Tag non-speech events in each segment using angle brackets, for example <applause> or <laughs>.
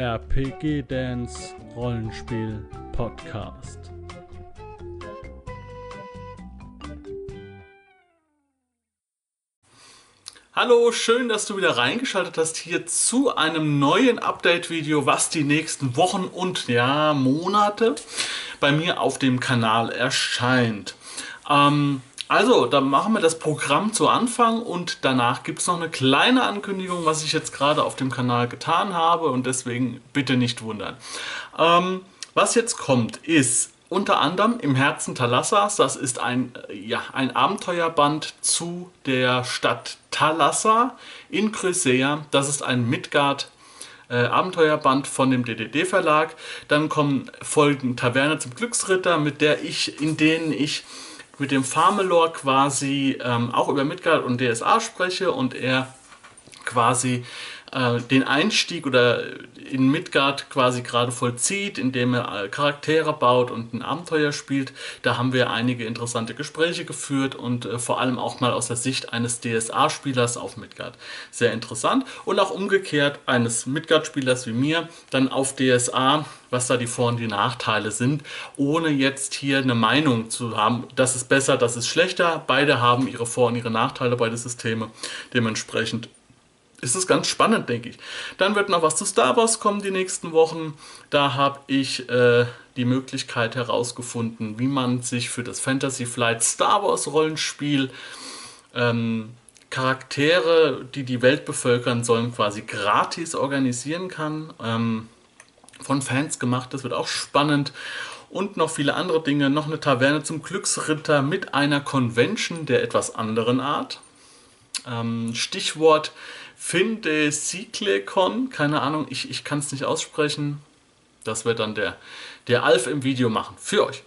RPG Dance Rollenspiel Podcast. Hallo, schön, dass du wieder reingeschaltet hast hier zu einem neuen Update-Video, was die nächsten Wochen und ja, Monate bei mir auf dem Kanal erscheint. Ähm, also, dann machen wir das Programm zu Anfang und danach gibt es noch eine kleine Ankündigung, was ich jetzt gerade auf dem Kanal getan habe und deswegen bitte nicht wundern. Ähm, was jetzt kommt, ist unter anderem im Herzen Thalassas. Das ist ein, ja, ein Abenteuerband zu der Stadt Thalassa in Chrysaea. Das ist ein Midgard äh, Abenteuerband von dem DDD Verlag. Dann kommen Folgen Taverne zum Glücksritter, mit der ich, in denen ich mit dem Farmelor quasi ähm, auch über Midgard und DSA spreche und er quasi äh, den Einstieg oder in Midgard quasi gerade vollzieht, indem er Charaktere baut und ein Abenteuer spielt. Da haben wir einige interessante Gespräche geführt und äh, vor allem auch mal aus der Sicht eines DSA-Spielers auf Midgard. Sehr interessant. Und auch umgekehrt eines Midgard-Spielers wie mir dann auf DSA, was da die Vor- und die Nachteile sind, ohne jetzt hier eine Meinung zu haben, das ist besser, das ist schlechter. Beide haben ihre Vor- und ihre Nachteile, beide Systeme. Dementsprechend ist es ganz spannend, denke ich. Dann wird noch was zu Star Wars kommen die nächsten Wochen. Da habe ich äh, die Möglichkeit herausgefunden, wie man sich für das Fantasy Flight Star Wars Rollenspiel ähm, Charaktere, die die Welt bevölkern sollen, quasi gratis organisieren kann. Ähm, von Fans gemacht, das wird auch spannend. Und noch viele andere Dinge. Noch eine Taverne zum Glücksritter mit einer Convention der etwas anderen Art. Ähm, Stichwort Finde Cyclecon, keine Ahnung, ich, ich kann es nicht aussprechen. Das wird dann der, der Alf im Video machen, für euch.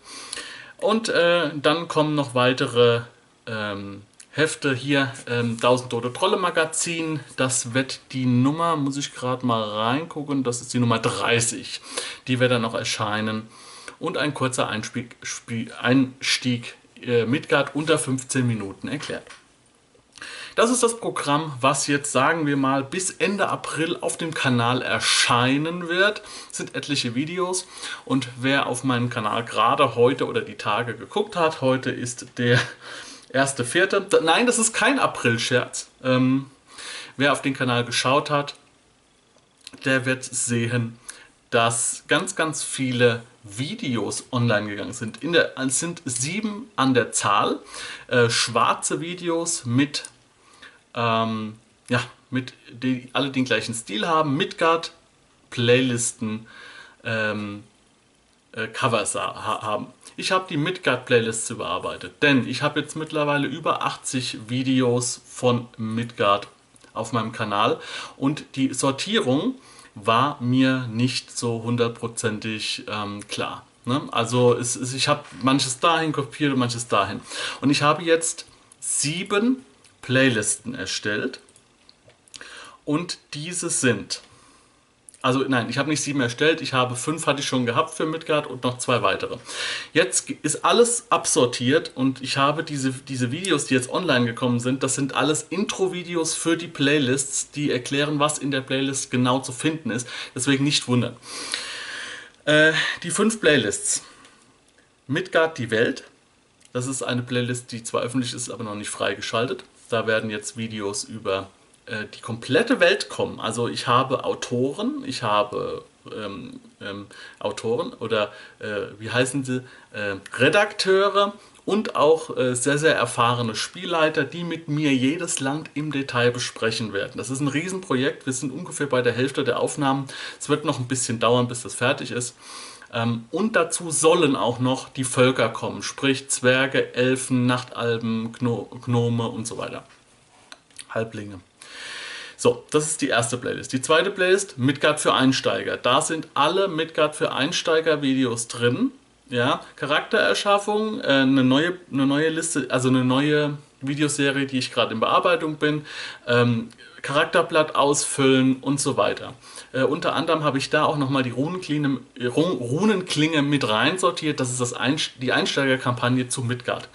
Und äh, dann kommen noch weitere ähm, Hefte hier, ähm, 1000 Tote Trolle Magazin. Das wird die Nummer, muss ich gerade mal reingucken, das ist die Nummer 30. Die wird dann noch erscheinen. Und ein kurzer Einstieg, Einstieg äh, Midgard unter 15 Minuten erklärt. Das ist das Programm, was jetzt, sagen wir mal, bis Ende April auf dem Kanal erscheinen wird. Das sind etliche Videos und wer auf meinem Kanal gerade heute oder die Tage geguckt hat, heute ist der erste Vierte. Nein, das ist kein April-Scherz. Ähm, wer auf den Kanal geschaut hat, der wird sehen, dass ganz, ganz viele Videos online gegangen sind. In der, es sind sieben an der Zahl. Äh, schwarze Videos mit ähm, ja, mit die alle den gleichen Stil haben, Midgard Playlisten ähm, äh, Covers ha haben. Ich habe die Midgard Playlists überarbeitet, denn ich habe jetzt mittlerweile über 80 Videos von Midgard auf meinem Kanal und die Sortierung war mir nicht so hundertprozentig ähm, klar. Ne? Also es, es, ich habe manches dahin kopiert und manches dahin. Und ich habe jetzt sieben Playlisten erstellt. Und diese sind, also nein, ich habe nicht sieben erstellt, ich habe fünf hatte ich schon gehabt für Midgard und noch zwei weitere. Jetzt ist alles absortiert und ich habe diese, diese Videos, die jetzt online gekommen sind, das sind alles Intro-Videos für die Playlists, die erklären, was in der Playlist genau zu finden ist. Deswegen nicht wundern. Äh, die fünf Playlists. Midgard die Welt. Das ist eine Playlist, die zwar öffentlich ist, aber noch nicht freigeschaltet. Da werden jetzt Videos über äh, die komplette Welt kommen. Also ich habe Autoren, ich habe ähm, ähm, Autoren oder äh, wie heißen sie, äh, Redakteure und auch äh, sehr, sehr erfahrene Spielleiter, die mit mir jedes Land im Detail besprechen werden. Das ist ein Riesenprojekt. Wir sind ungefähr bei der Hälfte der Aufnahmen. Es wird noch ein bisschen dauern, bis das fertig ist. Ähm, und dazu sollen auch noch die Völker kommen, sprich Zwerge, Elfen, Nachtalben, Gno Gnome und so weiter. Halblinge. So, das ist die erste Playlist. Die zweite Playlist, Midgard für Einsteiger. Da sind alle Midgard für Einsteiger Videos drin. Ja, Charaktererschaffung, äh, eine, neue, eine neue Liste, also eine neue Videoserie, die ich gerade in Bearbeitung bin. Ähm, Charakterblatt ausfüllen und so weiter. Äh, unter anderem habe ich da auch nochmal die Runenklinge, Runenklinge mit rein sortiert. Das ist das Einst die Einsteigerkampagne zu Midgard.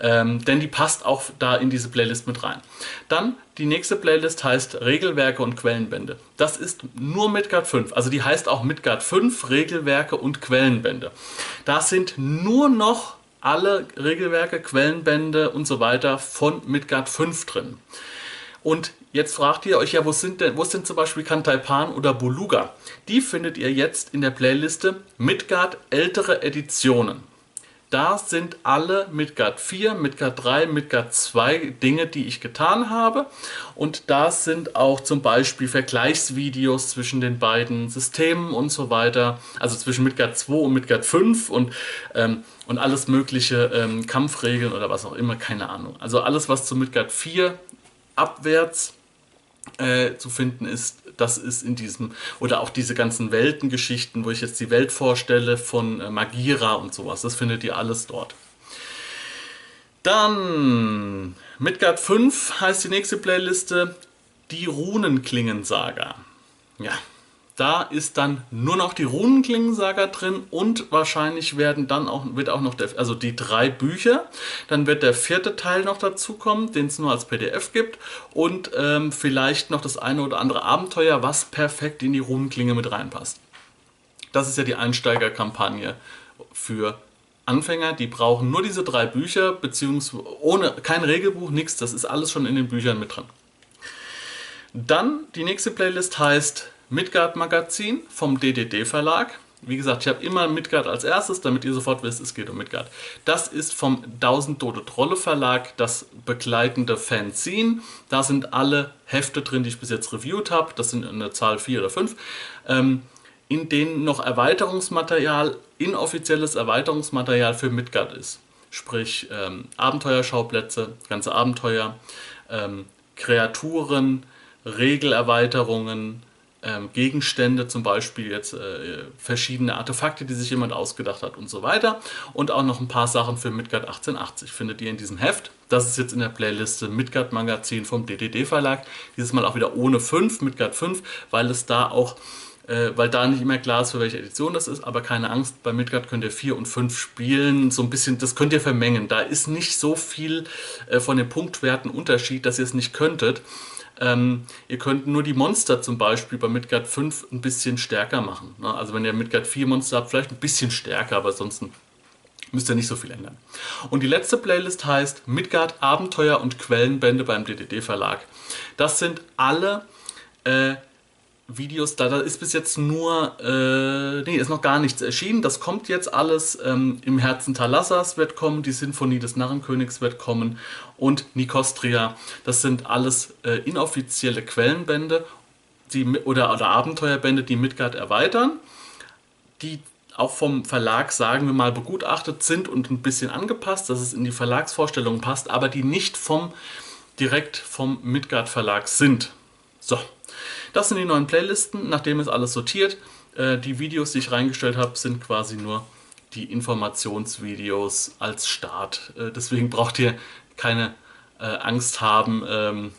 ähm, denn die passt auch da in diese Playlist mit rein. Dann die nächste Playlist heißt Regelwerke und Quellenbände. Das ist nur Midgard 5, also die heißt auch Midgard 5 Regelwerke und Quellenbände. Da sind nur noch alle Regelwerke, Quellenbände und so weiter von Midgard 5 drin. Und jetzt fragt ihr euch ja, wo sind denn, wo sind zum Beispiel Kantaipan oder Buluga? Die findet ihr jetzt in der Playliste Midgard ältere Editionen. Da sind alle Midgard 4, Midgard 3, Midgard 2 Dinge, die ich getan habe. Und da sind auch zum Beispiel Vergleichsvideos zwischen den beiden Systemen und so weiter. Also zwischen Midgard 2 und Midgard 5 und, ähm, und alles mögliche ähm, Kampfregeln oder was auch immer, keine Ahnung. Also alles, was zu Midgard 4 abwärts äh, zu finden ist, das ist in diesem, oder auch diese ganzen Weltengeschichten, wo ich jetzt die Welt vorstelle von äh, Magira und sowas, das findet ihr alles dort. Dann Midgard 5 heißt die nächste Playliste, die Runenklingensaga. Ja, da ist dann nur noch die Runenklingensaga drin und wahrscheinlich werden dann auch, wird auch noch, der, also die drei Bücher, dann wird der vierte Teil noch dazukommen, den es nur als PDF gibt und ähm, vielleicht noch das eine oder andere Abenteuer, was perfekt in die Runenklinge mit reinpasst. Das ist ja die Einsteigerkampagne für Anfänger, die brauchen nur diese drei Bücher, beziehungsweise ohne kein Regelbuch, nichts, das ist alles schon in den Büchern mit drin. Dann die nächste Playlist heißt Midgard Magazin vom DDD Verlag. Wie gesagt, ich habe immer Midgard als erstes, damit ihr sofort wisst, es geht um Midgard. Das ist vom 1000 Tote Trolle Verlag das begleitende Fanzine. Da sind alle Hefte drin, die ich bis jetzt reviewed habe. Das sind eine Zahl 4 oder 5. Ähm, in denen noch Erweiterungsmaterial, inoffizielles Erweiterungsmaterial für Midgard ist. Sprich ähm, Abenteuerschauplätze, ganze Abenteuer, ähm, Kreaturen, Regelerweiterungen, ähm, Gegenstände, zum Beispiel jetzt äh, verschiedene Artefakte, die sich jemand ausgedacht hat und so weiter. Und auch noch ein paar Sachen für Midgard 1880 findet ihr in diesem Heft. Das ist jetzt in der Playliste Midgard Magazin vom DDD Verlag. Dieses Mal auch wieder ohne 5, Midgard 5, weil es da auch äh, weil da nicht immer klar ist, für welche Edition das ist, aber keine Angst, bei Midgard könnt ihr 4 und 5 spielen, so ein bisschen, das könnt ihr vermengen. Da ist nicht so viel äh, von den Punktwerten Unterschied, dass ihr es nicht könntet. Ähm, ihr könnt nur die Monster zum Beispiel bei Midgard 5 ein bisschen stärker machen. Ne? Also wenn ihr Midgard 4 Monster habt, vielleicht ein bisschen stärker, aber ansonsten müsst ihr nicht so viel ändern. Und die letzte Playlist heißt Midgard Abenteuer und Quellenbände beim DDD Verlag. Das sind alle äh, Videos, da, da ist bis jetzt nur, äh, nee, ist noch gar nichts erschienen. Das kommt jetzt alles. Ähm, Im Herzen Thalassas wird kommen, die Sinfonie des Narrenkönigs wird kommen und Nikostria. Das sind alles äh, inoffizielle Quellenbände die, oder, oder Abenteuerbände, die Midgard erweitern, die auch vom Verlag, sagen wir mal, begutachtet sind und ein bisschen angepasst, dass es in die Verlagsvorstellungen passt, aber die nicht vom direkt vom Midgard Verlag sind. So, das sind die neuen Playlisten, nachdem ist alles sortiert. Äh, die Videos, die ich reingestellt habe, sind quasi nur die Informationsvideos als Start. Äh, deswegen braucht ihr keine äh, Angst haben ähm,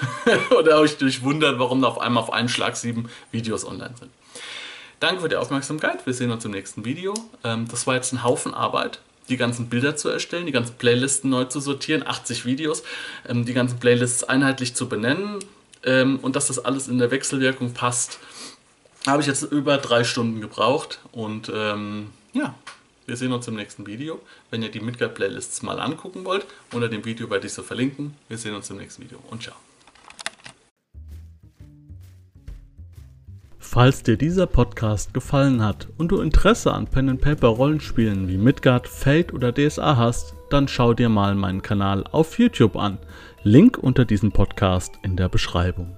<laughs> oder euch durchwundern, warum auf einmal auf einen Schlag sieben Videos online sind. Danke für die Aufmerksamkeit. Wir sehen uns im nächsten Video. Ähm, das war jetzt ein Haufen Arbeit die ganzen Bilder zu erstellen, die ganzen Playlisten neu zu sortieren, 80 Videos, ähm, die ganzen Playlists einheitlich zu benennen, ähm, und dass das alles in der Wechselwirkung passt, habe ich jetzt über drei Stunden gebraucht. Und ähm, ja, wir sehen uns im nächsten Video. Wenn ihr die Midgard-Playlists mal angucken wollt, unter dem Video werde ich sie verlinken. Wir sehen uns im nächsten Video und ciao. Falls dir dieser Podcast gefallen hat und du Interesse an Pen Paper Rollenspielen wie Midgard, Fate oder DSA hast, dann schau dir mal meinen Kanal auf YouTube an. Link unter diesem Podcast in der Beschreibung.